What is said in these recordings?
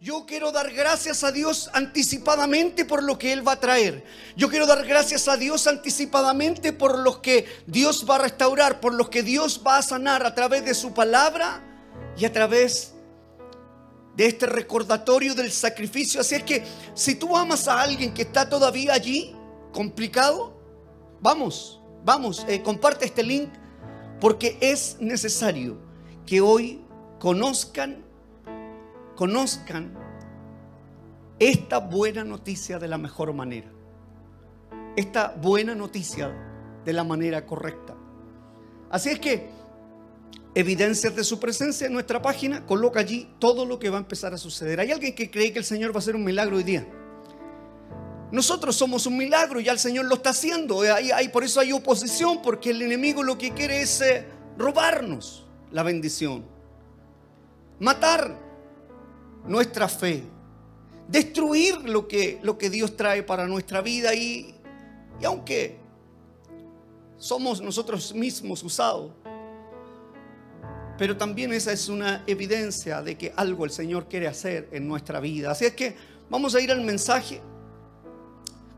Yo quiero dar gracias a Dios anticipadamente por lo que Él va a traer. Yo quiero dar gracias a Dios anticipadamente por lo que Dios va a restaurar, por lo que Dios va a sanar a través de su palabra y a través de este recordatorio del sacrificio. Así es que si tú amas a alguien que está todavía allí, complicado, vamos, vamos, eh, comparte este link porque es necesario que hoy conozcan conozcan esta buena noticia de la mejor manera. Esta buena noticia de la manera correcta. Así es que, evidencias de su presencia en nuestra página, coloca allí todo lo que va a empezar a suceder. ¿Hay alguien que cree que el Señor va a hacer un milagro hoy día? Nosotros somos un milagro, ya el Señor lo está haciendo. Hay, por eso hay oposición, porque el enemigo lo que quiere es eh, robarnos la bendición, matar nuestra fe, destruir lo que, lo que Dios trae para nuestra vida y, y aunque somos nosotros mismos usados, pero también esa es una evidencia de que algo el Señor quiere hacer en nuestra vida. Así es que vamos a ir al mensaje.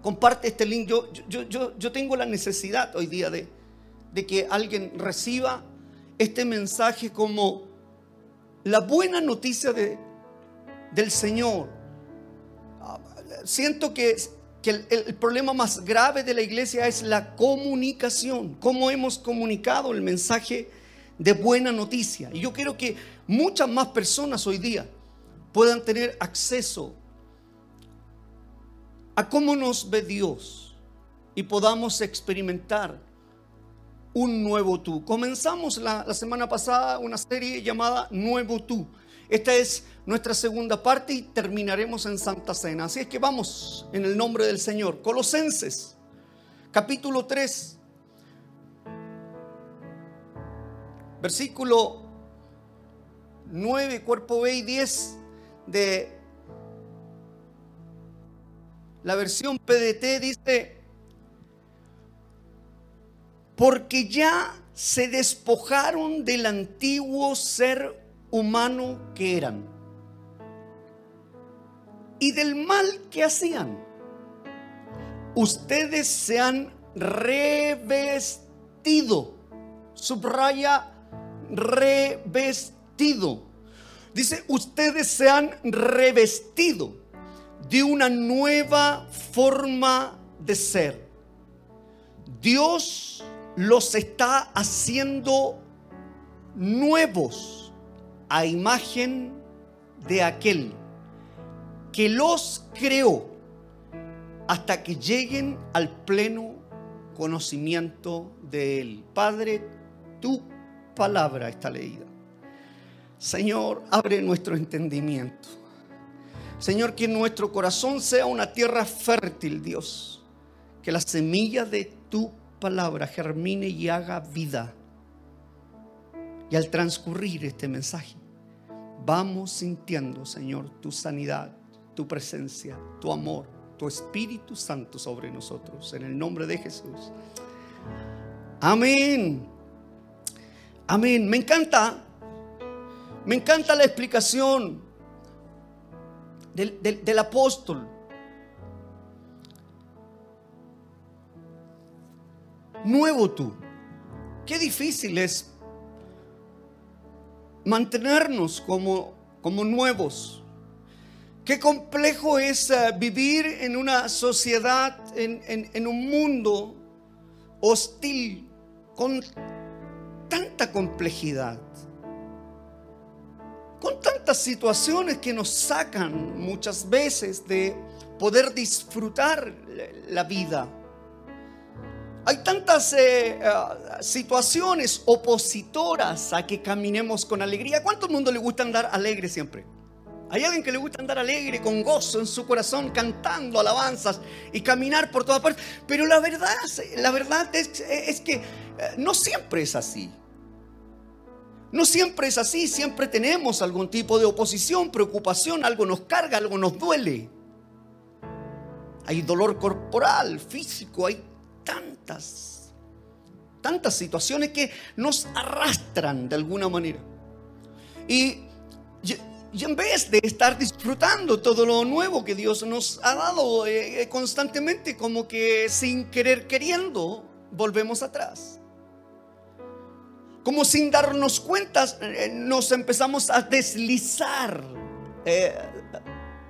Comparte este link. Yo, yo, yo, tengo la necesidad hoy día de, de que alguien reciba este mensaje como la buena noticia de, del Señor. Siento que, el, el, problema más grave de la iglesia es la comunicación, cómo hemos comunicado el mensaje de buena noticia. Y yo quiero que muchas más personas hoy día puedan tener acceso a cómo nos ve Dios y podamos experimentar un nuevo tú. Comenzamos la, la semana pasada una serie llamada Nuevo tú. Esta es nuestra segunda parte y terminaremos en Santa Cena. Así es que vamos en el nombre del Señor. Colosenses, capítulo 3, versículo 9, cuerpo B y 10 de la versión PDT dice, porque ya se despojaron del antiguo ser humano que eran y del mal que hacían. Ustedes se han revestido. Subraya revestido. Dice, ustedes se han revestido de una nueva forma de ser. Dios los está haciendo nuevos a imagen de aquel que los creó hasta que lleguen al pleno conocimiento de Él. Padre, tu palabra está leída. Señor, abre nuestro entendimiento. Señor, que nuestro corazón sea una tierra fértil, Dios. Que la semilla de tu palabra germine y haga vida. Y al transcurrir este mensaje, vamos sintiendo, Señor, tu sanidad, tu presencia, tu amor, tu Espíritu Santo sobre nosotros. En el nombre de Jesús. Amén. Amén. Me encanta. Me encanta la explicación del, del apóstol. Nuevo tú. Qué difícil es mantenernos como, como nuevos. Qué complejo es eh, vivir en una sociedad, en, un mundo hostil, con tanta complejidad, con tantas situaciones que nos sacan muchas veces de poder disfrutar la vida. Hay tantas eh, eh, situaciones opositoras a que caminemos con alegría. ¿Cuánto mundo le gusta andar alegre siempre? Hay alguien que le gusta andar alegre, con gozo en su corazón, cantando alabanzas y caminar por todas partes. Pero la verdad, la verdad es, es que eh, no siempre es así. No siempre es así, siempre tenemos algún tipo de oposición, preocupación, algo nos carga, algo nos duele. Hay dolor corporal, físico, hay tantas, tantas situaciones que nos arrastran de alguna manera. Y y en vez de estar disfrutando todo lo nuevo que Dios nos ha dado eh, constantemente, como que sin querer queriendo, volvemos atrás. Como sin darnos cuenta, eh, nos empezamos a deslizar eh,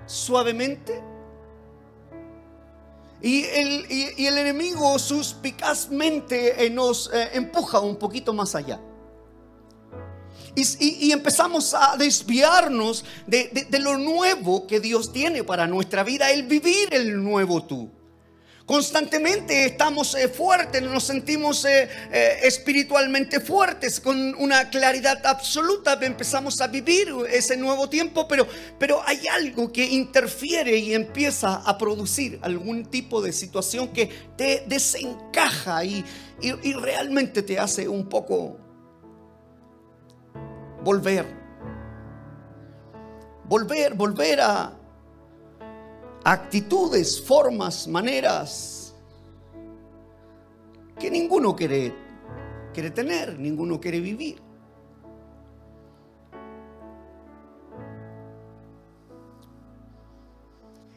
suavemente. Y el, y el, enemigo suspicazmente nos empuja un poquito más allá. Y, empezamos a desviarnos de, lo nuevo que Dios tiene para nuestra vida, el vivir el nuevo tú. Constantemente estamos eh, fuertes, nos sentimos eh, eh, espiritualmente fuertes, con una claridad absoluta. Empezamos a vivir ese nuevo tiempo, pero, pero hay algo que interfiere y empieza a producir algún tipo de situación que te desencaja y, y realmente te hace un poco volver. Volver, volver a actitudes, formas, maneras que ninguno quiere, quiere tener, ninguno quiere vivir.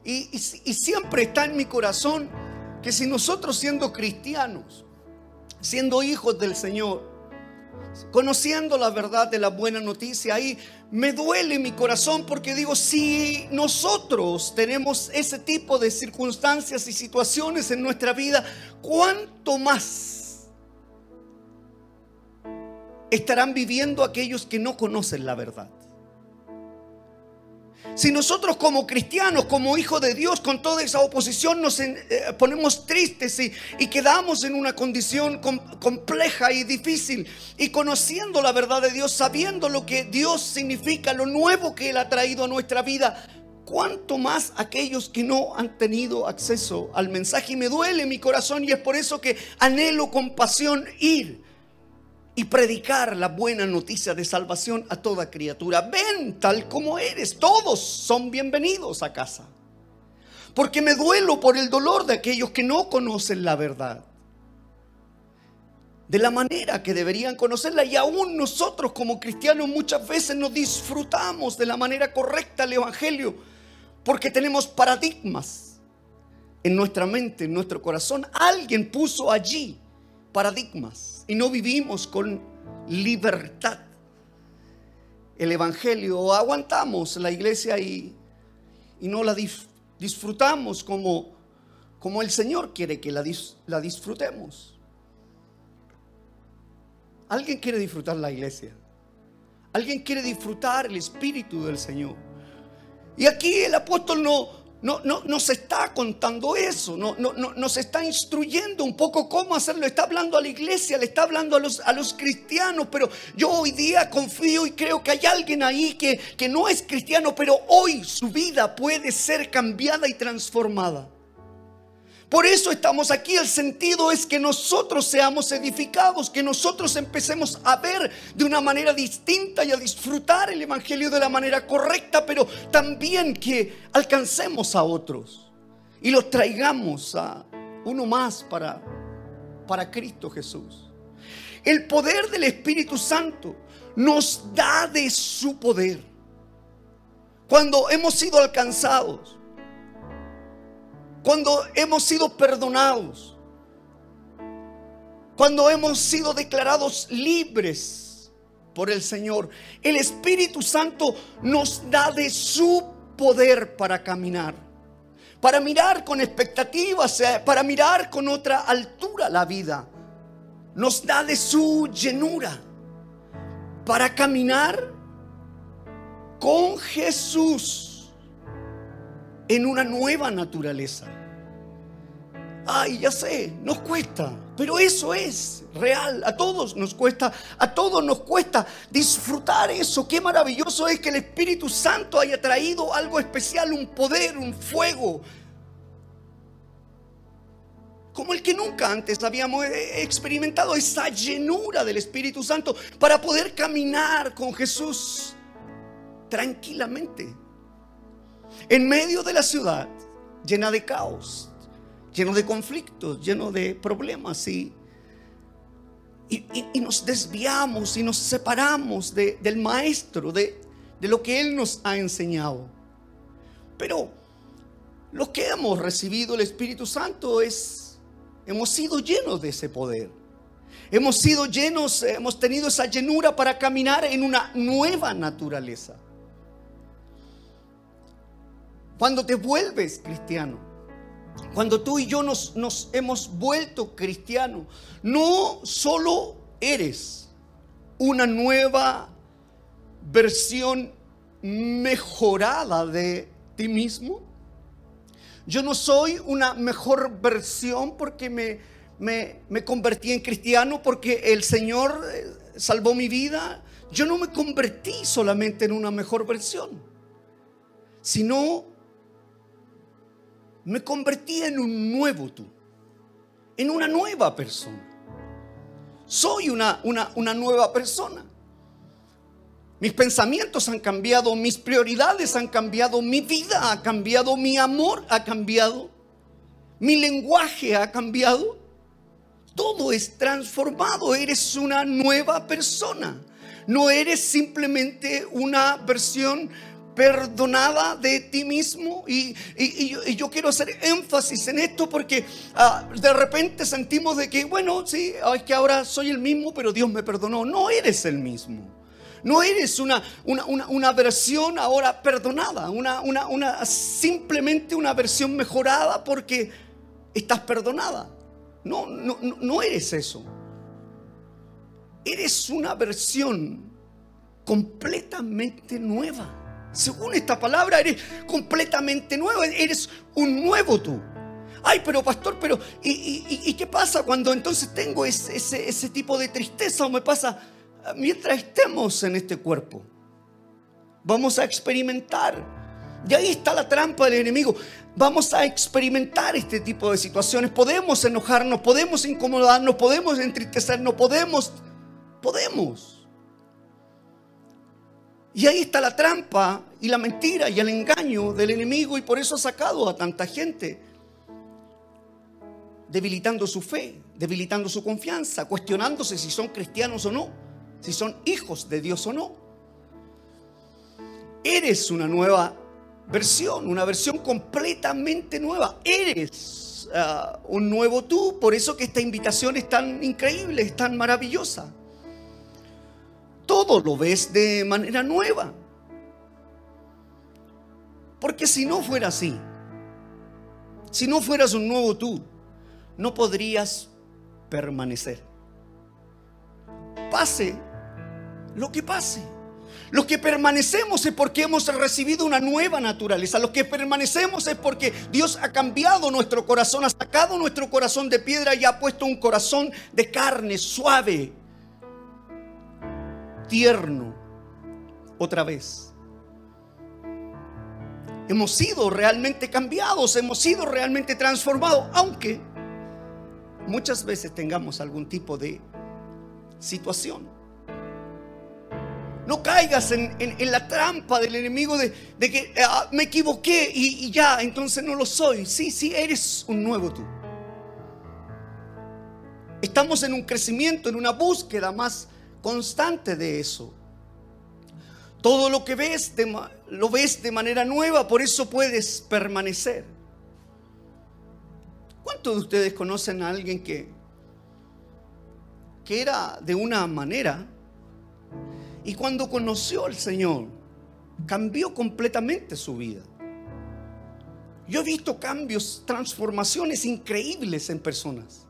Y, y, siempre está en mi corazón que si nosotros siendo cristianos, siendo hijos del Señor, conociendo la verdad de la buena noticia, ahí me duele mi corazón porque digo, si nosotros tenemos ese tipo de circunstancias y situaciones en nuestra vida, ¿cuánto más estarán viviendo aquellos que no conocen la verdad? Si nosotros como cristianos, como hijos de Dios, con toda esa oposición nos eh, ponemos tristes y, quedamos en una condición compleja y difícil, y conociendo la verdad de Dios, sabiendo lo que Dios significa, lo nuevo que Él ha traído a nuestra vida, cuánto más aquellos que no han tenido acceso al mensaje. Y me duele mi corazón y es por eso que anhelo con pasión ir y predicar la buena noticia de salvación a toda criatura. Ven tal como eres, todos son bienvenidos a casa. Porque me duelo por el dolor de aquellos que no conocen la verdad. De la manera que deberían conocerla. Y aún nosotros como cristianos muchas veces no disfrutamos de la manera correcta el Evangelio. Porque tenemos paradigmas en nuestra mente, en nuestro corazón. Alguien puso allí paradigmas y no vivimos con libertad. El Evangelio, aguantamos la iglesia y, y no la disfrutamos como, como el Señor quiere que la, la disfrutemos. Alguien quiere disfrutar la iglesia. Alguien quiere disfrutar el Espíritu del Señor. Y aquí el apóstol no, no, no, nos está contando eso, no, no, no, nos está instruyendo un poco cómo hacerlo. Está hablando a la iglesia, le está hablando a los, a los cristianos, pero yo hoy día confío y creo que hay alguien ahí que, que no es cristiano, pero hoy su vida puede ser cambiada y transformada. Por eso estamos aquí. El sentido es que nosotros seamos edificados, que nosotros empecemos a ver de una manera distinta y a disfrutar el Evangelio de la manera correcta, pero también que alcancemos a otros y los traigamos a uno más para, para Cristo Jesús. El poder del Espíritu Santo nos da de su poder. Cuando hemos sido alcanzados, cuando hemos sido perdonados, cuando hemos sido declarados libres por el Señor, el Espíritu Santo nos da de su poder para caminar, para mirar con expectativas, eh, para mirar con otra altura la vida. Nos da de su llenura para caminar con Jesús en una nueva naturaleza. Ay, ya sé, nos cuesta, pero eso es real. A todos nos cuesta, a todos nos cuesta disfrutar eso. Qué maravilloso es que el Espíritu Santo haya traído algo especial, un poder, un fuego, como el que nunca antes habíamos experimentado, esa llenura del Espíritu Santo para poder caminar con Jesús tranquilamente en medio de la ciudad llena de caos, lleno de conflictos, lleno de problemas y, y, nos desviamos y nos separamos del maestro, de, de lo que Él nos ha enseñado. Pero los que hemos recibido el Espíritu Santo es, hemos sido llenos de ese poder. Hemos sido llenos, hemos tenido esa llenura para caminar en una nueva naturaleza. Cuando te vuelves cristiano, cuando tú y yo nos, hemos vuelto cristianos, no solo eres una nueva versión mejorada de ti mismo. Yo no soy una mejor versión porque me, me, convertí en cristiano, porque el Señor eh, salvó mi vida. Yo no me convertí solamente en una mejor versión, sino me convertí en un nuevo tú, en una nueva persona. Soy una, una, una nueva persona. Mis pensamientos han cambiado, mis prioridades han cambiado, mi vida ha cambiado, mi amor ha cambiado, mi lenguaje ha cambiado. Todo es transformado, eres una nueva persona. No eres simplemente una versión perdonada de ti mismo. Y, yo, quiero hacer énfasis en esto porque ah, de repente sentimos de que, bueno, sí, es que ahora soy el mismo, pero Dios me perdonó. No eres el mismo. No eres una, una, versión ahora perdonada, una, una, simplemente una versión mejorada porque estás perdonada. No, no, no eres eso. Eres una versión completamente nueva. Según esta palabra, eres completamente nueva. Eres un nuevo tú. Ay, pero pastor, pero ¿y, qué pasa cuando entonces tengo ese, ese, ese tipo de tristeza o me pasa mientras estemos en este cuerpo. Vamos a experimentar. Y ahí está la trampa del enemigo. Vamos a experimentar este tipo de situaciones. Podemos enojarnos, podemos incomodarnos, podemos entristecernos, podemos, podemos. Y ahí está la trampa y la mentira y el engaño del enemigo y por eso ha sacado a tanta gente, debilitando su fe, debilitando su confianza, cuestionándose si son cristianos o no si son hijos de Dios o no. Eres una nueva versión, una versión completamente nueva. Eres ah, un nuevo tú, por eso que esta invitación es tan increíble, es tan maravillosa. Todo lo ves de manera nueva. Porque si no fuera así, si no fueras un nuevo tú, no podrías permanecer. Pase lo que pase. Los que permanecemos es porque hemos recibido una nueva naturaleza. Los que permanecemos es porque Dios ha cambiado nuestro corazón, ha sacado nuestro corazón de piedra y ha puesto un corazón de carne suave, tierno, otra vez. Hemos sido realmente cambiados, hemos sido realmente transformados, aunque muchas veces tengamos algún tipo de situación. No caigas en, la trampa del enemigo de, que ah, me equivoqué y, y, ya, entonces no lo soy. Sí, sí, eres un nuevo tú. Estamos en un crecimiento, en una búsqueda más constante de eso. Todo lo que ves lo ves de manera nueva, por eso puedes permanecer. ¿Cuántos de ustedes conocen a alguien que, que era de una manera y cuando conoció al Señor, cambió completamente su vida. Yo he visto cambios, transformaciones increíbles en personas.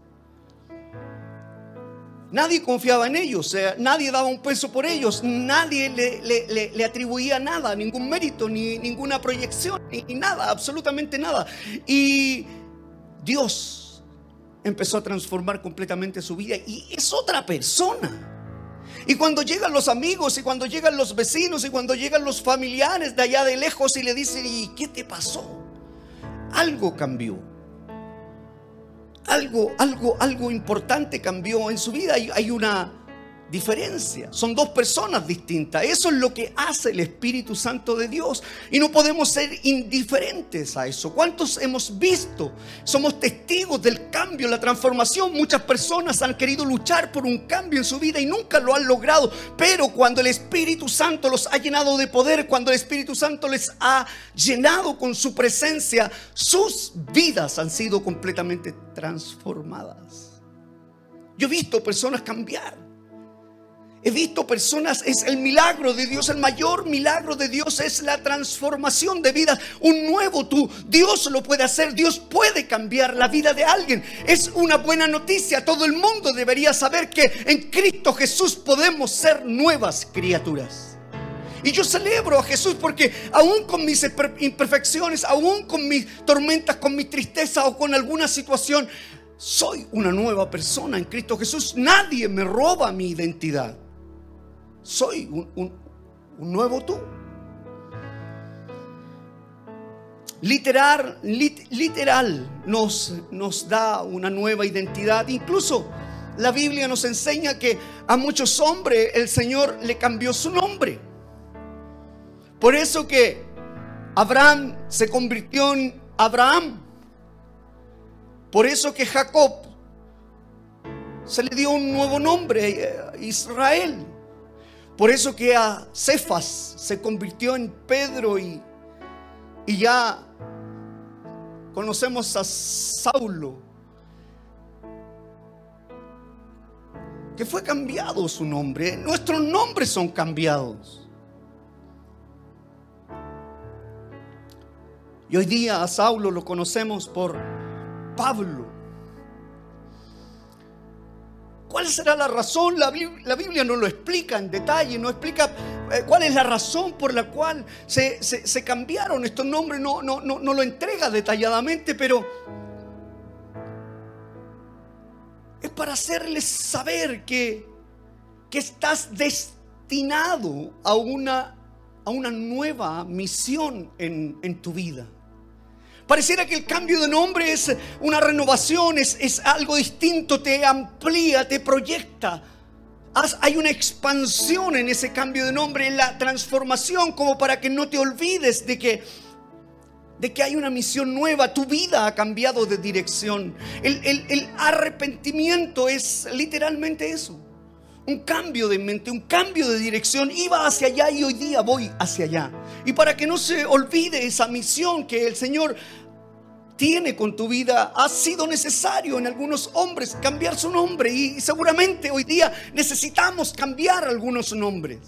Nadie confiaba en ellos, nadie daba un peso por ellos, nadie le, atribuía nada, ningún mérito, ni ninguna proyección, ni nada, absolutamente nada. Y Dios empezó a transformar completamente su vida y es otra persona. Y cuando llegan los amigos y cuando llegan los vecinos y cuando llegan los familiares de allá de lejos y le dicen, ¿y qué te pasó? Algo cambió. Algo, algo, algo importante cambió en su vida. Hay, hay una diferencia. Son dos personas distintas. Eso es lo que hace el Espíritu Santo de Dios. Y no podemos ser indiferentes a eso. ¿Cuántos hemos visto? Somos testigos del cambio, la transformación. Muchas personas han querido luchar por un cambio en su vida y nunca lo han logrado. Pero cuando el Espíritu Santo los ha llenado de poder, cuando el Espíritu Santo les ha llenado con su presencia, sus vidas han sido completamente transformadas. Yo he visto personas cambiar. He visto personas, es el milagro de Dios, el mayor milagro de Dios es la transformación de vida, un nuevo tú. Dios lo puede hacer, Dios puede cambiar la vida de alguien. Es una buena noticia, todo el mundo debería saber que en Cristo Jesús podemos ser nuevas criaturas. Y yo celebro a Jesús porque aún con mis imperfecciones, aún con mis tormentas, con mi tristeza o con alguna situación, soy una nueva persona en Cristo Jesús. Nadie me roba mi identidad soy un, nuevo tú. Literal, literal nos, nos da una nueva identidad. Incluso la Biblia nos enseña que a muchos hombres el Señor le cambió su nombre. Por eso que Abraham se convirtió en Abraham. Por eso que Jacob se le dio un nuevo nombre, eh, Israel. Por eso que a Cefas se convirtió en Pedro y, y ya conocemos a Saulo, que fue cambiado su nombre. Nuestros nombres son cambiados. Y hoy día a Saulo lo conocemos por Pablo. ¿Cuál será la razón? La Biblia, no lo explica en detalle, no explica eh, cuál es la razón por la cual se, cambiaron estos nombres, no, no, no, no lo entrega detalladamente, pero es para hacerles saber que, que estás destinado a una, a una nueva misión en, en tu vida. Pareciera que el cambio de nombre es una renovación, es, algo distinto, te amplía, te proyecta. Hay una expansión en ese cambio de nombre, en la transformación, como para que no te olvides de que, de que hay una misión nueva. Tu vida ha cambiado de dirección. el arrepentimiento es literalmente eso. Un cambio de mente, un cambio de dirección. Iba hacia allá y hoy día voy hacia allá. Y para que no se olvide esa misión que el Señor tiene con tu vida, ha sido necesario en algunos hombres cambiar su nombre y seguramente hoy día necesitamos cambiar algunos nombres.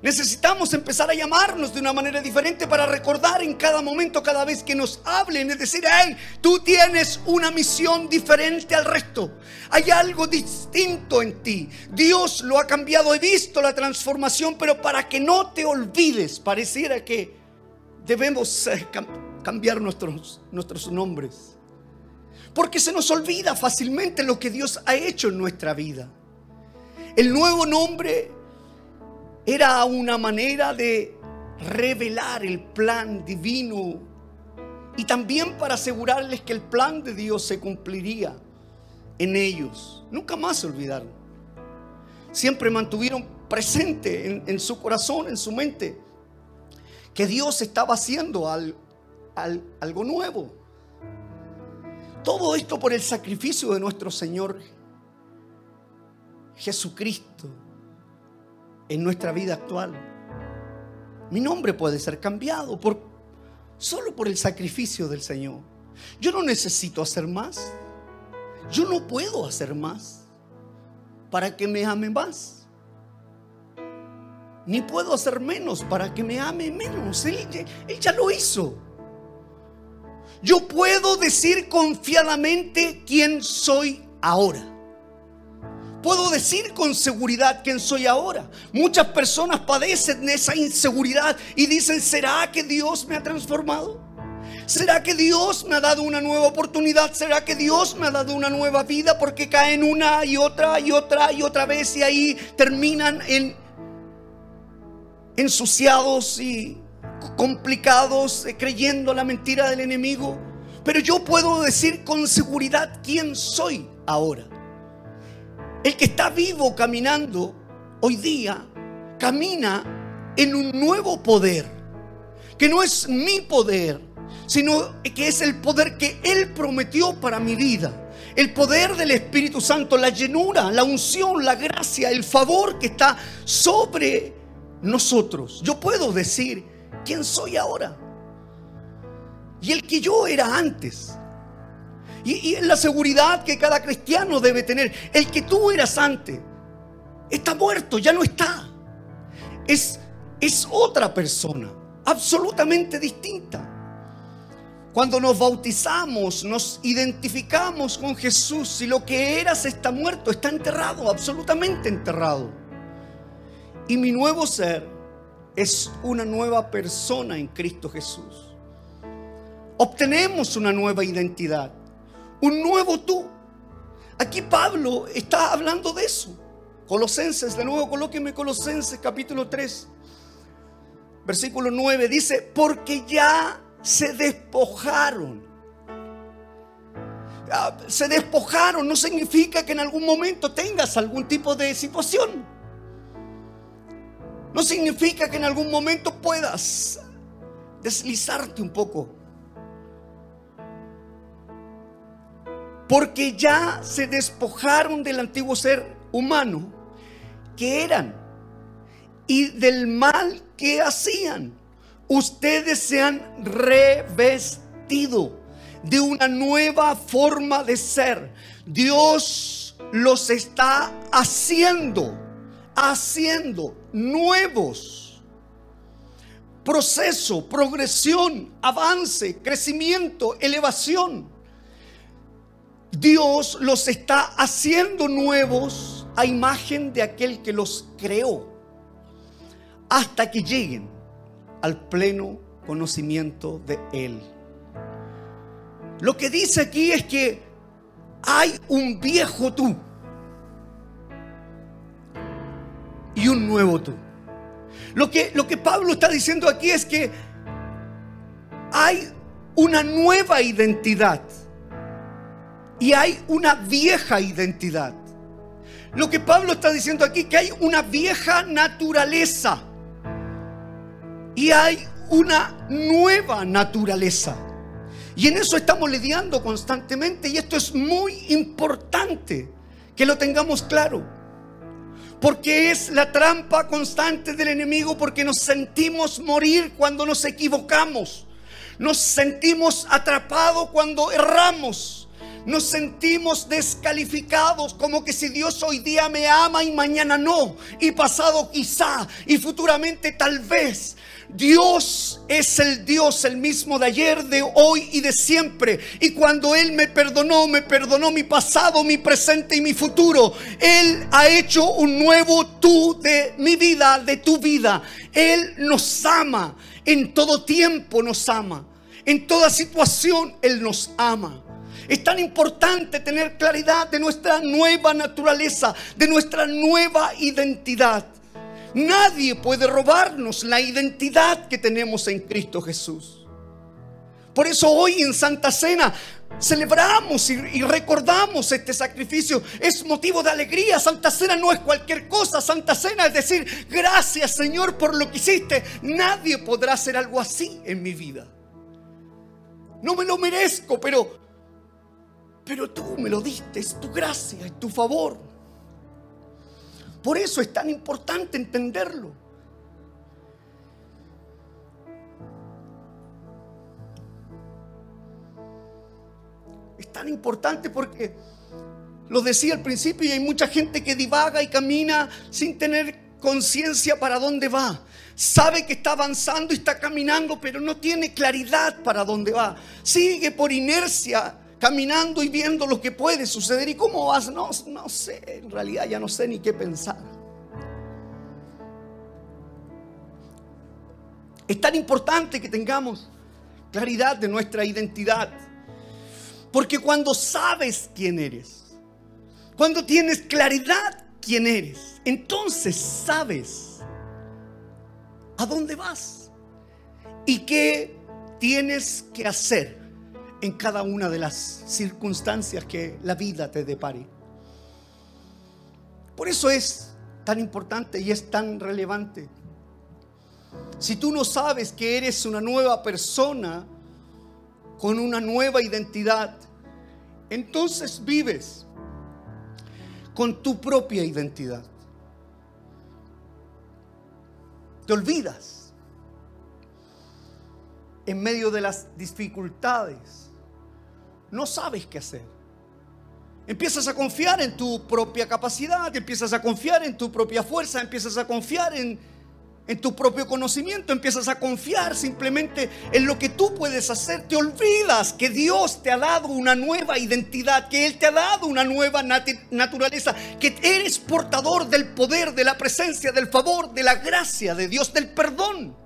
Necesitamos empezar a llamarnos de una manera diferente para recordar en cada momento, cada vez que nos hablen, es decir, hey, tú tienes una misión diferente al resto. Hay algo distinto en ti. Dios lo ha cambiado, he visto la transformación, pero para que no te olvides, pareciera que debemos nuestros, nuestros nombres. Porque se nos olvida fácilmente lo que Dios ha hecho en nuestra vida. El nuevo nombre era una manera de revelar el plan divino y también para asegurarles que el plan de Dios se cumpliría en ellos. Nunca más se olvidaron. Siempre mantuvieron presente en, en su corazón, en su mente, que Dios estaba haciendo algo nuevo. Todo esto por el sacrificio de nuestro Señor Jesucristo en nuestra vida actual. Mi nombre puede ser cambiado por, solo por el sacrificio del Señor. Yo no necesito hacer más. Yo no puedo hacer más para que me ame más. Ni puedo hacer menos para que me ame menos. Él ya lo hizo. Yo puedo decir confiadamente quién soy ahora. Puedo decir con seguridad quién soy ahora. Muchas personas padecen esa inseguridad y dicen, ¿será que Dios me ha transformado? ¿Será que Dios me ha dado una nueva oportunidad? ¿Será que Dios me ha dado una nueva vida? Porque caen una y otra y otra y otra vez y ahí terminan en ensuciados y complicados eh, creyendo la mentira del enemigo. Pero yo puedo decir con seguridad quién soy ahora. El que está vivo caminando hoy día, camina en un nuevo poder, que no es mi poder, sino que es el poder que Él prometió para mi vida. El poder del Espíritu Santo, la llenura, la unción, la gracia, el favor que está sobre nosotros. Yo puedo decir quién soy ahora y el que yo era antes. Y, es la seguridad que cada cristiano debe tener. El que tú eras antes está muerto, ya no está. Es, es otra persona, absolutamente distinta. Cuando nos bautizamos, nos identificamos con Jesús y lo que eras está muerto, está enterrado, absolutamente enterrado. Y mi nuevo ser es una nueva persona en Cristo Jesús. Obtenemos una nueva identidad, un nuevo tú. Aquí Pablo está hablando de eso. Colosenses, de nuevo colóqueme Colosenses capítulo 3, versículo 9, dice, porque ya se despojaron. Ah, se despojaron no significa que en algún momento tengas algún tipo de situación. No significa que en algún momento puedas deslizarte un poco. Porque ya se despojaron del antiguo ser humano que eran y del mal que hacían ustedes se han revestido de una nueva forma de ser. Dios los está haciendo, haciendo nuevos. Proceso, progresión, avance, crecimiento, elevación. Dios los está haciendo nuevos a imagen de aquel que los creó. Hasta que lleguen al pleno conocimiento de Él. Lo que dice aquí es que hay un viejo tú un nuevo tú. Lo que, lo que Pablo está diciendo aquí es que hay una nueva identidad y hay una vieja identidad. Lo que Pablo está diciendo aquí es que hay una vieja naturaleza y hay una nueva naturaleza. Y en eso estamos lidiando constantemente y esto es muy importante que lo tengamos claro. Porque es la trampa constante del enemigo porque nos sentimos morir cuando nos equivocamos. Nos sentimos atrapados cuando erramos nos sentimos descalificados, como que si Dios hoy día me ama y mañana no, y pasado quizá, y futuramente tal vez. Dios es el Dios, el mismo de ayer, de hoy y de siempre. Y cuando Él me perdonó, me perdonó mi pasado, mi presente y mi futuro. Él ha hecho un nuevo tú de mi vida, de tu vida. Él nos ama, en todo tiempo nos ama. En toda situación Él nos ama. Es tan importante tener claridad de nuestra nueva naturaleza, de nuestra nueva identidad. Nadie puede robarnos la identidad que tenemos en Cristo Jesús. Por eso hoy en Santa Cena celebramos y, recordamos este sacrificio. Es motivo de alegría. Santa Cena no es cualquier cosa. Santa Cena es decir, gracias Señor por lo que hiciste. Nadie podrá hacer algo así en mi vida. No me lo merezco, pero pero tú me lo diste, es tu gracia, es tu favor. Por eso es tan importante entenderlo. Es tan importante porque lo decía al principio y hay mucha gente que divaga y camina sin tener conciencia para dónde va. Sabe que está avanzando y está caminando, pero no tiene claridad para dónde va. Sigue por inercia caminando y viendo lo que puede suceder. ¿Y cómo vas? No, no sé, en realidad ya no sé ni qué pensar. Es tan importante que tengamos claridad de nuestra identidad. Porque cuando sabes quién eres, cuando tienes claridad quién eres, entonces sabes a dónde vas y qué tienes que hacer en cada una de las circunstancias que la vida te depare. Por eso es tan importante y es tan relevante. Si tú no sabes que eres una nueva persona con una nueva identidad, entonces vives con tu propia identidad. Te olvidas en medio de las dificultades. No sabes qué hacer. Empiezas a confiar en tu propia capacidad, empiezas a confiar en tu propia fuerza, empiezas a confiar en en tu propio conocimiento, empiezas a confiar simplemente en lo que tú puedes hacer, te olvidas que Dios te ha dado una nueva identidad, que Él te ha dado una nueva naturaleza, que eres portador del poder, de la presencia, del favor, de la gracia de Dios, del perdón.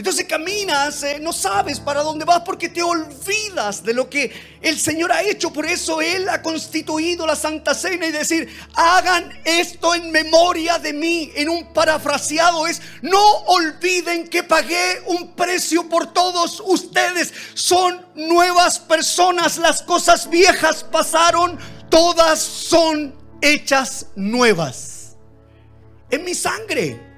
Entonces caminas, no sabes para dónde vas porque te olvidas de lo que el Señor ha hecho. Por eso Él ha constituido la Santa Cena y decir, hagan esto en memoria de mí. En un parafraseado es, no olviden que pagué un precio por todos ustedes. Son nuevas personas. Las cosas viejas pasaron, todas son hechas nuevas. En mi sangre.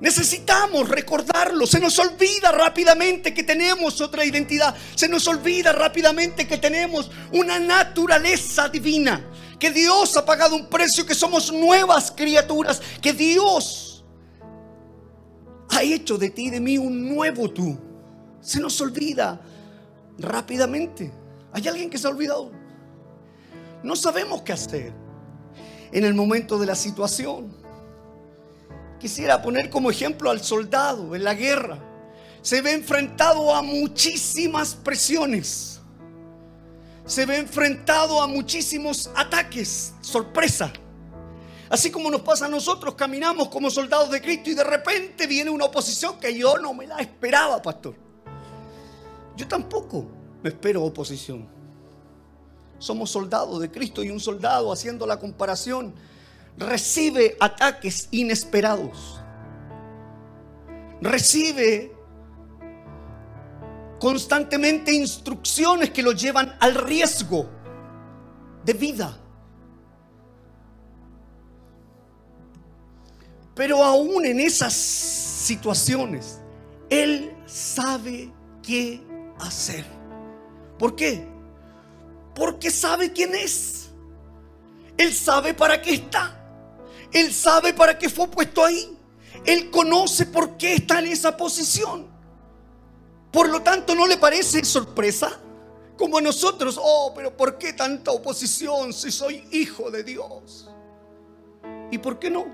Necesitamos recordarlo. Se nos olvida rápidamente que tenemos otra identidad. Se nos olvida rápidamente que tenemos una naturaleza divina. Que Dios ha pagado un precio, que somos nuevas criaturas. Que Dios ha hecho de ti y de mí un nuevo tú. Se nos olvida rápidamente. ¿Hay alguien que se ha olvidado? No sabemos qué hacer en el momento de la situación. Quisiera poner como ejemplo al soldado en la guerra. Se ve enfrentado a muchísimas presiones. Se ve enfrentado a muchísimos ataques, sorpresa. Así como nos pasa a nosotros, caminamos como soldados de Cristo y de repente viene una oposición que yo no me la esperaba, pastor. Yo tampoco me espero oposición. Somos soldados de Cristo y un soldado haciendo la comparación recibe ataques inesperados. Recibe constantemente instrucciones que lo llevan al riesgo de vida. Pero aún en esas situaciones, Él sabe qué hacer. ¿Por qué? Porque sabe quién es. Él sabe para qué está. Él sabe para qué fue puesto ahí. Él conoce por qué está en esa posición. Por lo tanto, ¿no le parece sorpresa? Como a nosotros, oh, pero ¿por qué tanta oposición si soy hijo de Dios? ¿Y por qué no?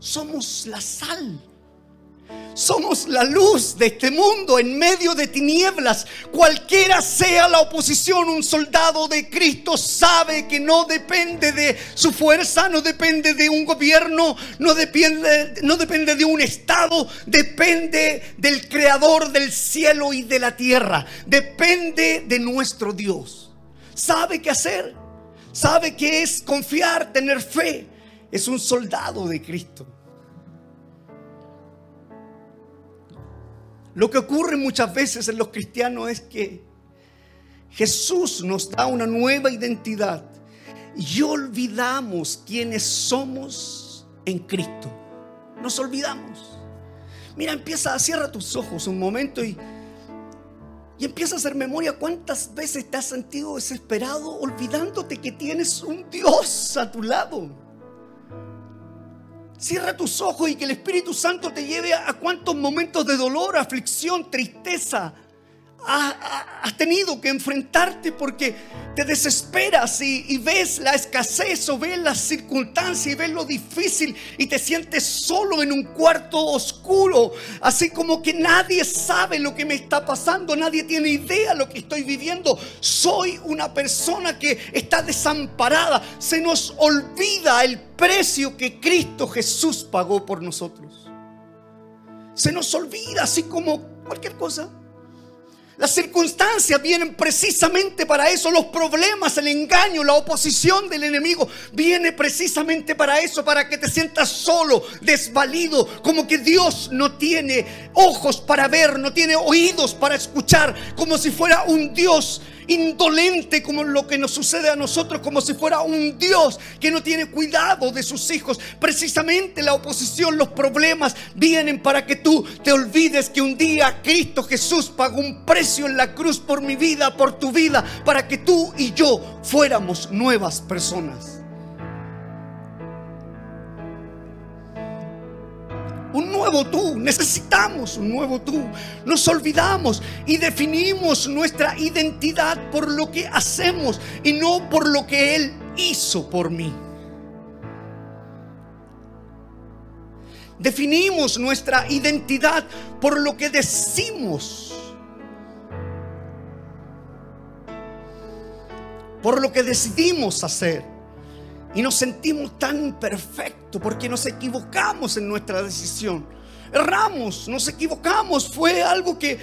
Somos la sal somos la luz de este mundo en medio de tinieblas. Cualquiera sea la oposición, un soldado de Cristo sabe que no depende de su fuerza, no depende de un gobierno, no depende, no depende de un estado, depende del creador del cielo y de la tierra. Depende de nuestro Dios. Sabe qué hacer. Sabe qué es confiar, tener fe. Es un soldado de Cristo. Lo que ocurre muchas veces en los cristianos es que Jesús nos da una nueva identidad y olvidamos quiénes somos en Cristo. Nos olvidamos. Mira, empieza, cierra tus ojos un momento y, y empieza a hacer memoria cuántas veces te has sentido desesperado olvidándote que tienes un Dios a tu lado. Cierra tus ojos y que el Espíritu Santo te lleve a, cuántos momentos de dolor, aflicción, tristeza, has tenido que enfrentarte porque te desesperas y, ves la escasez o ves las circunstancias y ves lo difícil y te sientes solo en un cuarto oscuro, así como que nadie sabe lo que me está pasando, nadie tiene idea lo que estoy viviendo. Soy una persona que está desamparada, se nos olvida el precio que Cristo Jesús pagó por nosotros. Se nos olvida así como cualquier cosa. Las circunstancias vienen precisamente para eso. Los problemas, el engaño, la oposición del enemigo viene precisamente para eso, para que te sientas solo, desvalido, como que Dios no tiene ojos para ver, no tiene oídos para escuchar, como si fuera un Dios indolente como lo que nos sucede a nosotros, como si fuera un Dios que no tiene cuidado de sus hijos. Precisamente la oposición, los problemas vienen para que tú te olvides que un día Cristo Jesús pagó un precio en la cruz por mi vida, por tu vida, para que tú y yo fuéramos nuevas personas. Tú. Necesitamos un nuevo tú. Nos olvidamos y definimos nuestra identidad por lo que hacemos y no por lo que Él hizo por mí. Definimos nuestra identidad por lo que decimos. Por lo que decidimos hacer. Y nos sentimos tan perfectos porque nos equivocamos en nuestra decisión. Erramos, nos equivocamos. Fue algo que,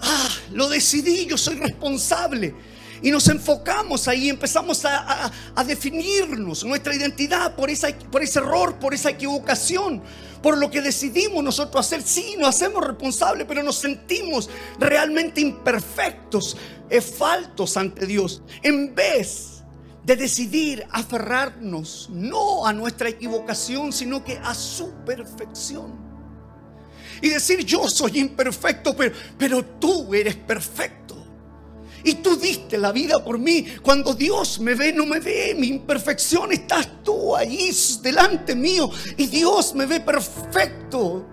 ah, lo decidí, yo soy responsable. Y nos enfocamos ahí, empezamos a, definirnos nuestra identidad por, esa, por ese error, por esa equivocación, por lo que decidimos nosotros hacer. Sí, nos hacemos responsables, pero nos sentimos realmente imperfectos, eh, faltos ante Dios. En vez de decidir aferrarnos no a nuestra equivocación, sino que a su perfección. Y decir, yo soy imperfecto, pero, pero tú eres perfecto. Y tú diste la vida por mí. Cuando Dios me ve, no me ve mi imperfección. Estás tú ahí delante mío. Y Dios me ve perfecto.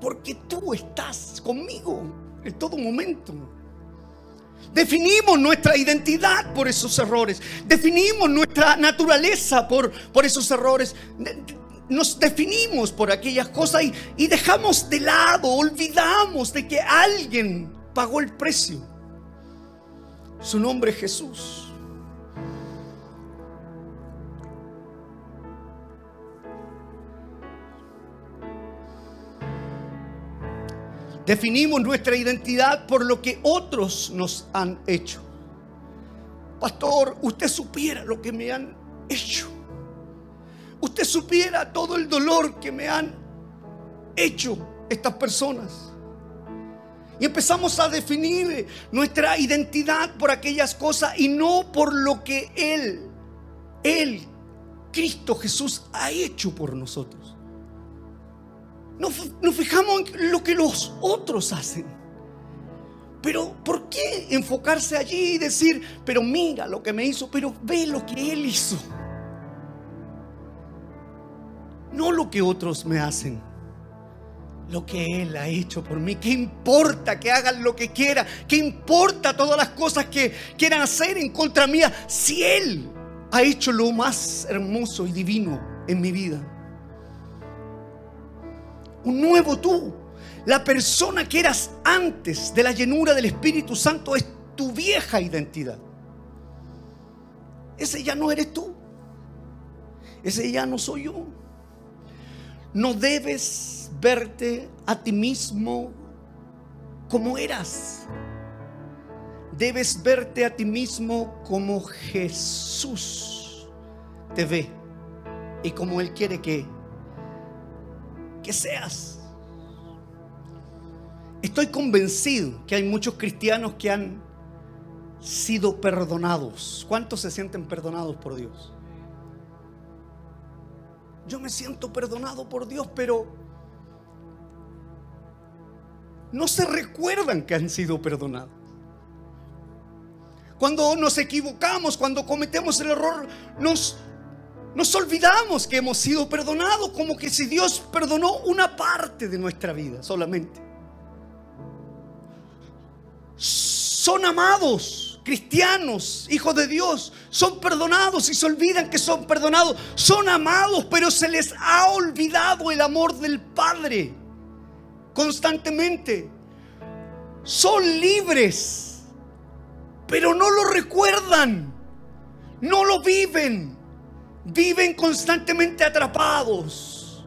Porque tú estás conmigo en todo momento. Definimos nuestra identidad por esos errores. Definimos nuestra naturaleza por, por esos errores. Nos definimos por aquellas cosas y, y dejamos de lado, olvidamos de que alguien pagó el precio. Su nombre es Jesús. Definimos nuestra identidad por lo que otros nos han hecho. Pastor, usted supiera lo que me han hecho. Usted supiera todo el dolor que me han hecho estas personas. Y empezamos a definir nuestra identidad por aquellas cosas y no por lo que Él, Él, Cristo Jesús, ha hecho por nosotros. Nos, fijamos en lo que los otros hacen. Pero ¿por qué enfocarse allí y decir, pero mira lo que me hizo, pero ve lo que Él hizo? No lo que otros me hacen, lo que Él ha hecho por mí. ¿Qué importa que hagan lo que quieran? ¿Qué importa todas las cosas que quieran hacer en contra mía? Si Él ha hecho lo más hermoso y divino en mi vida un nuevo tú. La persona que eras antes de la llenura del Espíritu Santo es tu vieja identidad. Ese ya no eres tú. Ese ya no soy yo. No debes verte a ti mismo como eras. Debes verte a ti mismo como Jesús te ve y como Él quiere que que seas. Estoy convencido que hay muchos cristianos que han sido perdonados. ¿Cuántos se sienten perdonados por Dios? Yo me siento perdonado por Dios, pero no se recuerdan que han sido perdonados. Cuando nos equivocamos, cuando cometemos el error, nos nos olvidamos que hemos sido perdonados como que si Dios perdonó una parte de nuestra vida solamente. Son amados, cristianos, hijos de Dios, son perdonados y se olvidan que son perdonados. Son amados, pero se les ha olvidado el amor del Padre constantemente. Son libres, pero no lo recuerdan, no lo viven viven constantemente atrapados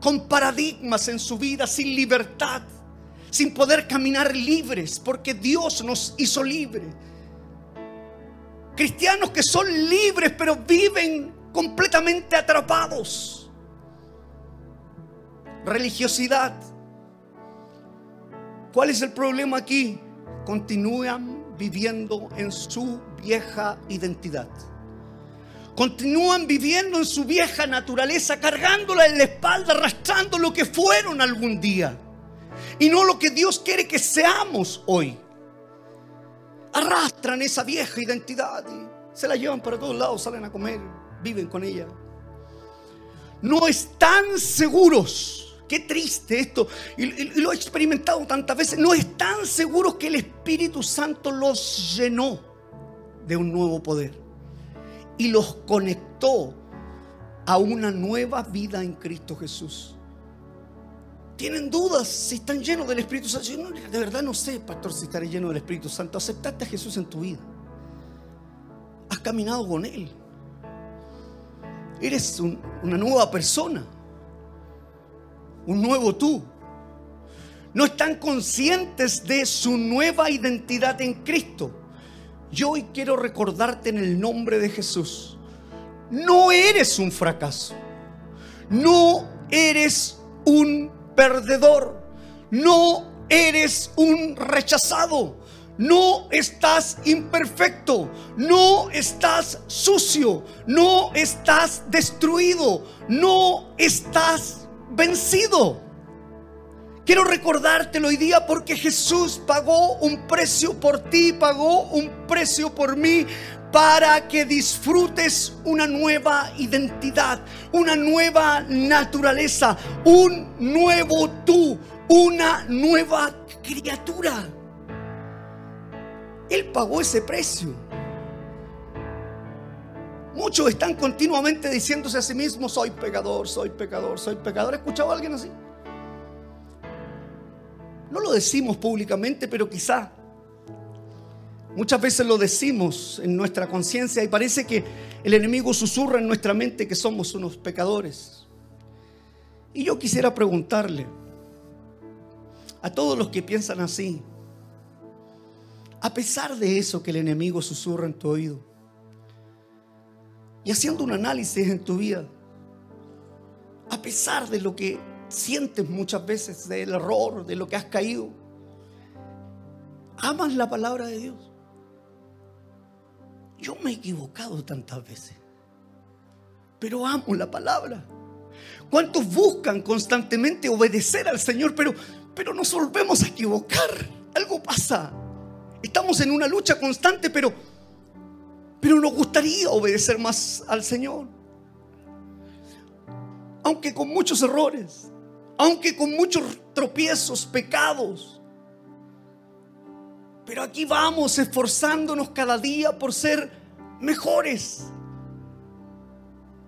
con paradigmas en su vida sin libertad, sin poder caminar libres, porque Dios nos hizo libres. Cristianos que son libres, pero viven completamente atrapados. Religiosidad. ¿Cuál es el problema aquí? Continúan viviendo en su vieja identidad. Continúan viviendo en su vieja naturaleza, cargándola en la espalda, arrastrando lo que fueron algún día. Y no lo que Dios quiere que seamos hoy. Arrastran esa vieja identidad y se la llevan para todos lados, salen a comer, viven con ella. No están seguros Qué triste esto. Y, lo he experimentado tantas veces. No están seguros que el Espíritu Santo los llenó de un nuevo poder. Y los conectó a una nueva vida en Cristo Jesús. Tienen dudas si están llenos del Espíritu Santo. Yo de verdad no sé, pastor, si estaré lleno del Espíritu Santo. Aceptaste a Jesús en tu vida. Has caminado con Él. Eres una nueva persona un nuevo tú. No están conscientes de su nueva identidad en Cristo. Yo hoy quiero recordarte en el nombre de Jesús. No eres un fracaso. No eres un perdedor. No eres un rechazado. No estás imperfecto, no estás sucio, no estás destruido, no estás vencido. Quiero recordártelo hoy día porque Jesús pagó un precio por ti, pagó un precio por mí para que disfrutes una nueva identidad, una nueva naturaleza, un nuevo tú, una nueva criatura. Él pagó ese precio. Muchos están continuamente diciéndose a sí mismos, soy pecador, soy pecador, soy pecador. ¿Has escuchado a alguien así? No lo decimos públicamente, pero quizá muchas veces lo decimos en nuestra conciencia y parece que el enemigo susurra en nuestra mente que somos unos pecadores. Y yo quisiera preguntarle a todos los que piensan así, a pesar de eso que el enemigo susurra en tu oído, y haciendo un análisis en tu vida, a pesar de lo que sientes muchas veces, del error, de lo que has caído, amas la palabra de Dios. Yo me he equivocado tantas veces, pero amo la palabra. ¿Cuántos buscan constantemente obedecer al Señor, pero, pero nos volvemos a equivocar? Algo pasa. Estamos en una lucha constante, pero pero nos gustaría obedecer más al Señor. Aunque con muchos errores, aunque con muchos tropiezos, pecados. Pero aquí vamos esforzándonos cada día por ser mejores.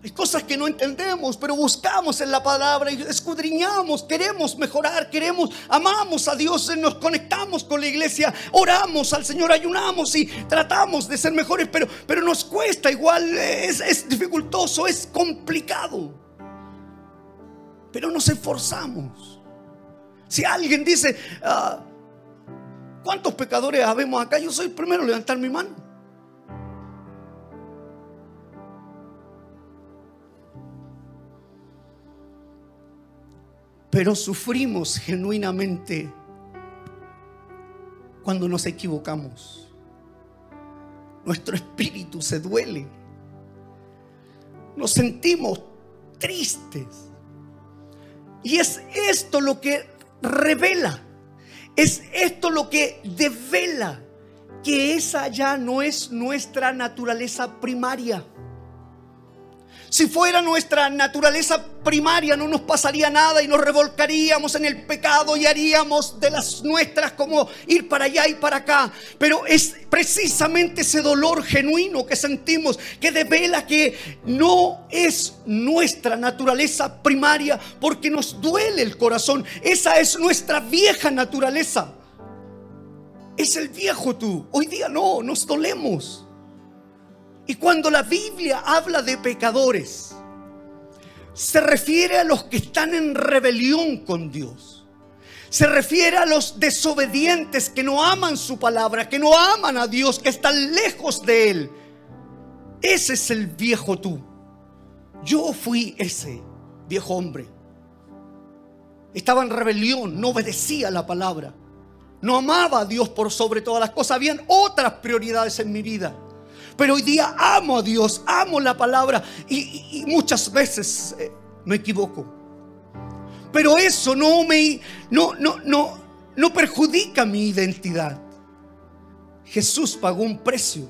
Hay cosas que no entendemos, pero buscamos en la palabra y escudriñamos, queremos mejorar, queremos, amamos a Dios, nos conectamos con la iglesia, oramos al Señor, ayunamos y tratamos de ser mejores, pero, pero nos cuesta igual, es, dificultoso, es complicado. Pero nos esforzamos. Si alguien dice, ah, ¿cuántos pecadores habemos acá? Yo soy el primero a levantar mi mano. pero sufrimos genuinamente cuando nos equivocamos. Nuestro espíritu se duele. Nos sentimos tristes. Y es esto lo que revela. Es esto lo que devela que esa ya no es nuestra naturaleza primaria. Si fuera nuestra naturaleza primaria no nos pasaría nada y nos revolcaríamos en el pecado y haríamos de las nuestras como ir para allá y para acá. Pero es precisamente ese dolor genuino que sentimos que devela que no es nuestra naturaleza primaria porque nos duele el corazón. Esa es nuestra vieja naturaleza. Es el viejo tú. Hoy día no, nos dolemos. Y cuando la Biblia habla de pecadores, se refiere a los que están en rebelión con Dios. Se refiere a los desobedientes que no aman su palabra, que no aman a Dios, que están lejos de Él. Ese es el viejo tú. Yo fui ese viejo hombre. Estaba en rebelión, no obedecía la palabra. No amaba a Dios por sobre todas las cosas. Habían otras prioridades en mi vida. Pero hoy día amo a Dios, amo la palabra y, muchas veces eh, me equivoco. Pero eso no me no, no, no, no perjudica mi identidad. Jesús pagó un precio.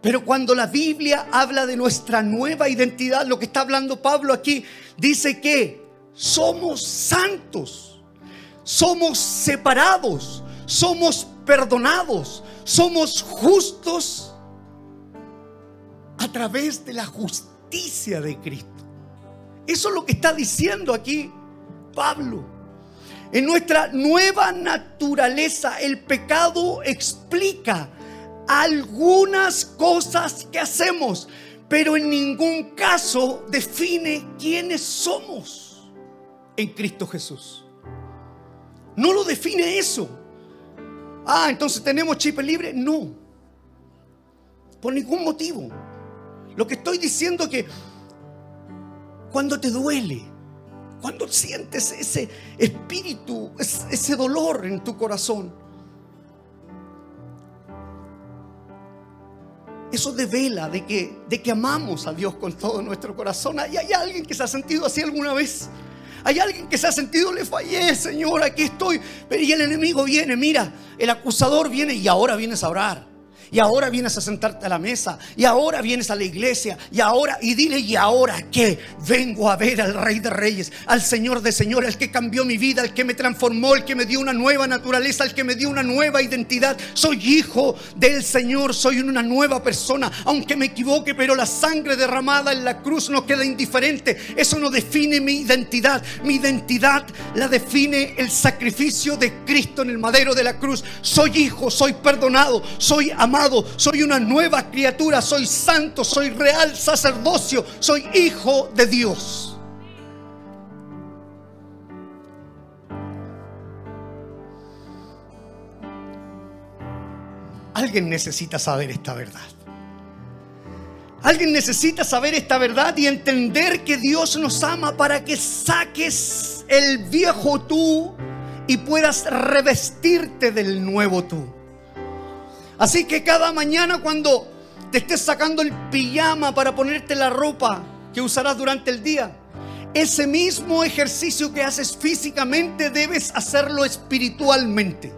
Pero cuando la Biblia habla de nuestra nueva identidad, lo que está hablando Pablo aquí, dice que somos santos, somos separados, somos perdonados, somos justos a través de la justicia de Cristo. Eso es lo que está diciendo aquí Pablo. En nuestra nueva naturaleza el pecado explica algunas cosas que hacemos, pero en ningún caso define quiénes somos en Cristo Jesús. No lo define eso. Ah, entonces tenemos chip libre. No. Por ningún motivo. Lo que estoy diciendo es que cuando te duele, cuando sientes ese espíritu, ese dolor en tu corazón, eso devela de que, de que amamos a Dios con todo nuestro corazón. ¿Hay, ¿Hay alguien que se ha sentido así alguna vez? Hay alguien que se ha sentido, le fallé, Señor, aquí estoy. Y el enemigo viene, mira, el acusador viene y ahora vienes a orar. Y ahora vienes a sentarte a la mesa. Y ahora vienes a la iglesia. Y ahora, y dile, ¿y ahora qué? Vengo a ver al Rey de Reyes, al Señor de Señores, el que cambió mi vida, el que me transformó, el que me dio una nueva naturaleza, el que me dio una nueva identidad. Soy hijo del Señor, soy una nueva persona. Aunque me equivoque, pero la sangre derramada en la cruz no queda indiferente. Eso no define mi identidad. Mi identidad la define el sacrificio de Cristo en el madero de la cruz. Soy hijo, soy perdonado, soy amado soy una nueva criatura, soy santo, soy real sacerdocio, soy hijo de Dios. Alguien necesita saber esta verdad. Alguien necesita saber esta verdad y entender que Dios nos ama para que saques el viejo tú y puedas revestirte del nuevo tú. Así que cada mañana cuando te estés sacando el pijama para ponerte la ropa que usarás durante el día, ese mismo ejercicio que haces físicamente debes hacerlo espiritualmente.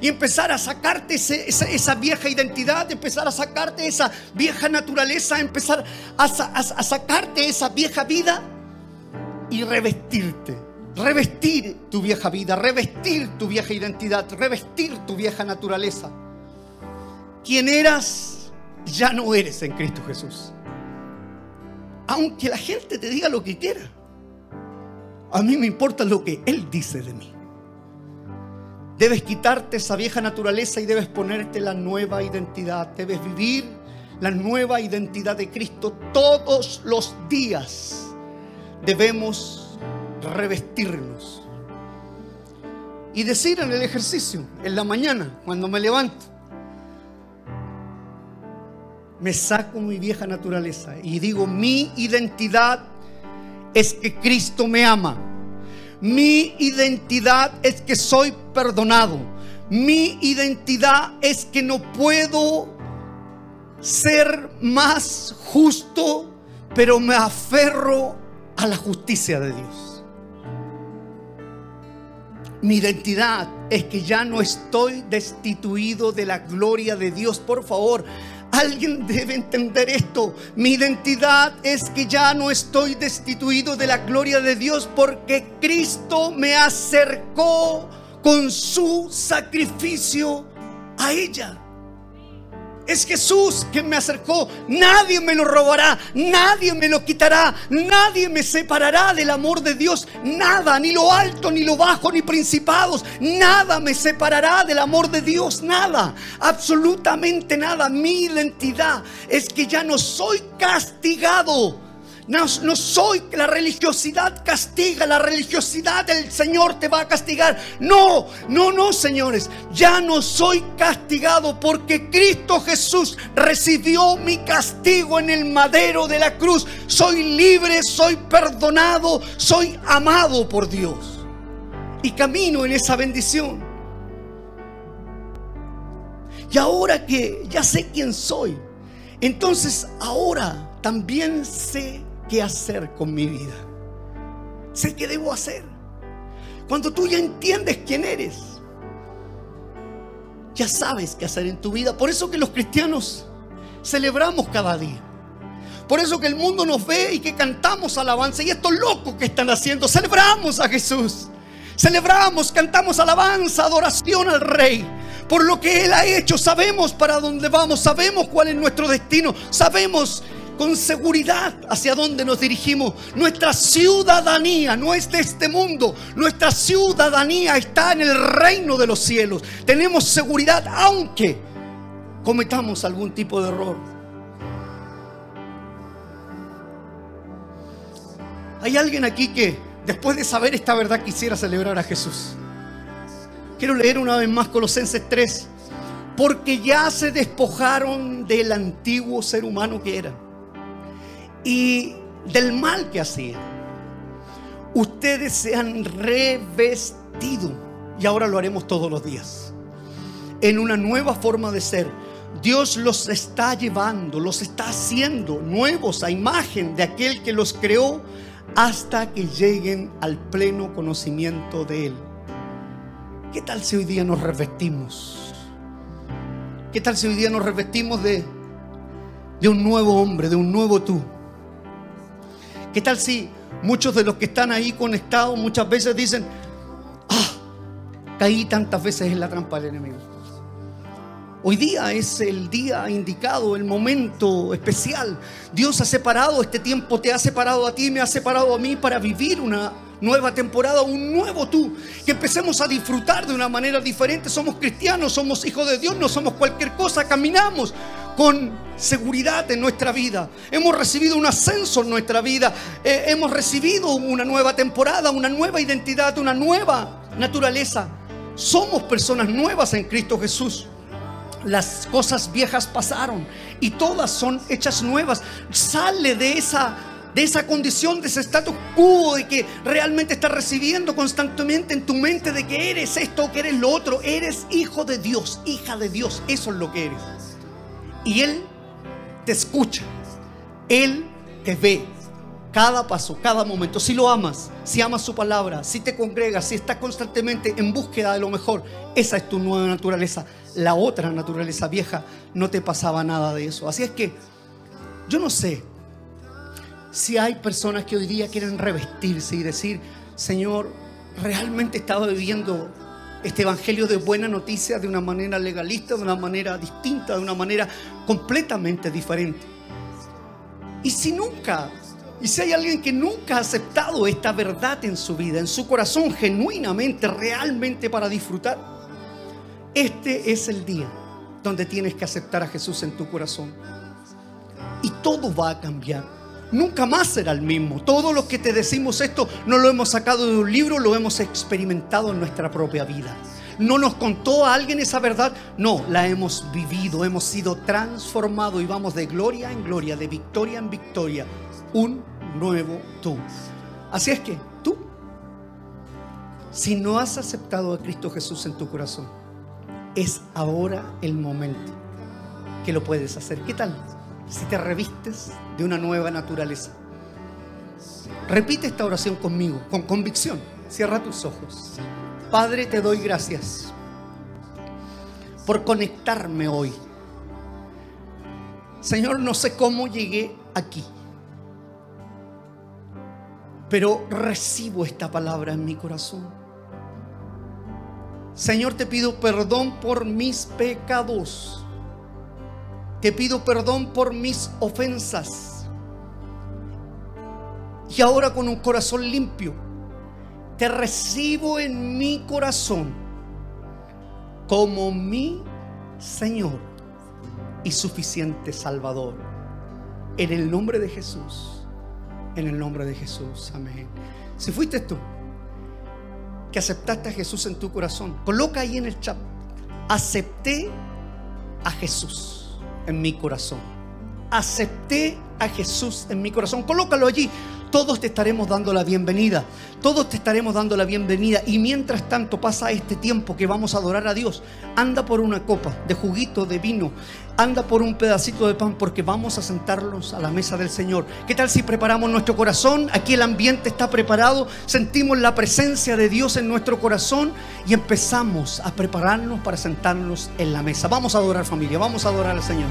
Y empezar a sacarte esa, vieja identidad, empezar a sacarte esa vieja naturaleza, empezar a sacarte esa vieja vida y revestirte. Revestir tu vieja vida, revestir tu vieja identidad, revestir tu vieja naturaleza quien eras, ya no eres en Cristo Jesús. Aunque la gente te diga lo que quiera, a mí me importa lo que Él dice de mí. Debes quitarte esa vieja naturaleza y debes ponerte la nueva identidad. Debes vivir la nueva identidad de Cristo todos los días. Debemos revestirnos. Y decir en el ejercicio, en la mañana, cuando me levanto, me saco mi vieja naturaleza y digo, mi identidad es que Cristo me ama. Mi identidad es que soy perdonado. Mi identidad es que no puedo ser más justo, pero me aferro a la justicia de Dios. Mi identidad es que ya no estoy destituido de la gloria de Dios. Por favor, Alguien debe entender esto. Mi identidad es que ya no estoy destituido de la gloria de Dios porque Cristo me acercó con su sacrificio a ella. Es Jesús quien me acercó. Nadie me lo robará, nadie me lo quitará, nadie me separará del amor de Dios. Nada, ni lo alto, ni lo bajo, ni principados. Nada me separará del amor de Dios. Nada, absolutamente nada. Mi identidad es que ya no soy castigado No, no, soy la religiosidad castiga, la religiosidad del Señor te va a castigar. No, no, no, señores. Ya no soy castigado porque Cristo Jesús recibió mi castigo en el madero de la cruz. Soy libre, soy perdonado, soy amado por Dios. Y camino en esa bendición. Y ahora que ya sé quién soy, entonces ahora también sé qué hacer con mi vida. Sé qué debo hacer. Cuando tú ya entiendes quién eres, ya sabes qué hacer en tu vida. Por eso que los cristianos celebramos cada día. Por eso que el mundo nos ve y que cantamos alabanza. Y estos locos que están haciendo, celebramos a Jesús. Celebramos, cantamos alabanza, adoración al Rey. Por lo que Él ha hecho, sabemos para dónde vamos, sabemos cuál es nuestro destino, sabemos con seguridad hacia dónde nos dirigimos. Nuestra ciudadanía no es de este mundo. Nuestra ciudadanía está en el reino de los cielos. Tenemos seguridad aunque cometamos algún tipo de error. Hay alguien aquí que después de saber esta verdad quisiera celebrar a Jesús. Quiero leer una vez más Colosenses 3. Porque ya se despojaron del antiguo ser humano que era y del mal que hacían. Ustedes se han revestido, y ahora lo haremos todos los días, en una nueva forma de ser. Dios los está llevando, los está haciendo nuevos a imagen de aquel que los creó hasta que lleguen al pleno conocimiento de Él. ¿Qué tal si hoy día nos revestimos? ¿Qué tal si hoy día nos revestimos de, de un nuevo hombre, de un nuevo tú? ¿Qué tal si muchos de los que están ahí conectados muchas veces dicen, ah, caí tantas veces en la trampa del enemigo? Hoy día es el día indicado, el momento especial. Dios ha separado este tiempo, te ha separado a ti, me ha separado a mí para vivir una nueva temporada, un nuevo tú. Que empecemos a disfrutar de una manera diferente. Somos cristianos, somos hijos de Dios, no somos cualquier cosa, caminamos con seguridad en nuestra vida. Hemos recibido un ascenso en nuestra vida. Eh, hemos recibido una nueva temporada, una nueva identidad, una nueva naturaleza. Somos personas nuevas en Cristo Jesús. Las cosas viejas pasaron y todas son hechas nuevas. Sale de esa de esa condición, de ese status quo, de que realmente estás recibiendo constantemente en tu mente de que eres esto, que eres lo otro. Eres hijo de Dios, hija de Dios. Eso es lo que eres. Y Él te escucha. Él te ve cada paso, cada momento. Si lo amas, si amas su palabra, si te congregas, si estás constantemente en búsqueda de lo mejor, esa es tu nueva naturaleza. La otra naturaleza vieja no te pasaba nada de eso. Así es que yo no sé si hay personas que hoy día quieren revestirse y decir, Señor, realmente estaba viviendo este evangelio de buena noticia de una manera legalista, de una manera distinta, de una manera completamente diferente. Y si nunca, y si hay alguien que nunca ha aceptado esta verdad en su vida, en su corazón, genuinamente, realmente para disfrutar, este es el día donde tienes que aceptar a Jesús en tu corazón. Y todo va a cambiar nunca más será el mismo. Todo lo que te decimos esto no lo hemos sacado de un libro, lo hemos experimentado en nuestra propia vida. No nos contó a alguien esa verdad, no, la hemos vivido, hemos sido transformados y vamos de gloria en gloria, de victoria en victoria, un nuevo tú. Así es que tú, si no has aceptado a Cristo Jesús en tu corazón, es ahora el momento que lo puedes hacer. ¿Qué tal? si te revistes de una nueva naturaleza. Repite esta oración conmigo, con convicción. Cierra tus ojos. Padre, te doy gracias por conectarme hoy. Señor, no sé cómo llegué aquí, pero recibo esta palabra en mi corazón. Señor, te pido perdón por mis pecados. Te pido perdón por mis ofensas. Y ahora con un corazón limpio, te recibo en mi corazón como mi Señor y suficiente Salvador. En el nombre de Jesús. En el nombre de Jesús. Amén. Si fuiste tú que aceptaste a Jesús en tu corazón, coloca ahí en el chat. Acepté a Jesús en mi corazón. Acepté a Jesús en mi corazón. Colócalo allí todos te estaremos dando la bienvenida. Todos te estaremos dando la bienvenida. Y mientras tanto pasa este tiempo que vamos a adorar a Dios, anda por una copa de juguito, de vino. Anda por un pedacito de pan porque vamos a sentarnos a la mesa del Señor. ¿Qué tal si preparamos nuestro corazón? Aquí el ambiente está preparado. Sentimos la presencia de Dios en nuestro corazón y empezamos a prepararnos para sentarnos en la mesa. Vamos a adorar familia, vamos a adorar al Señor.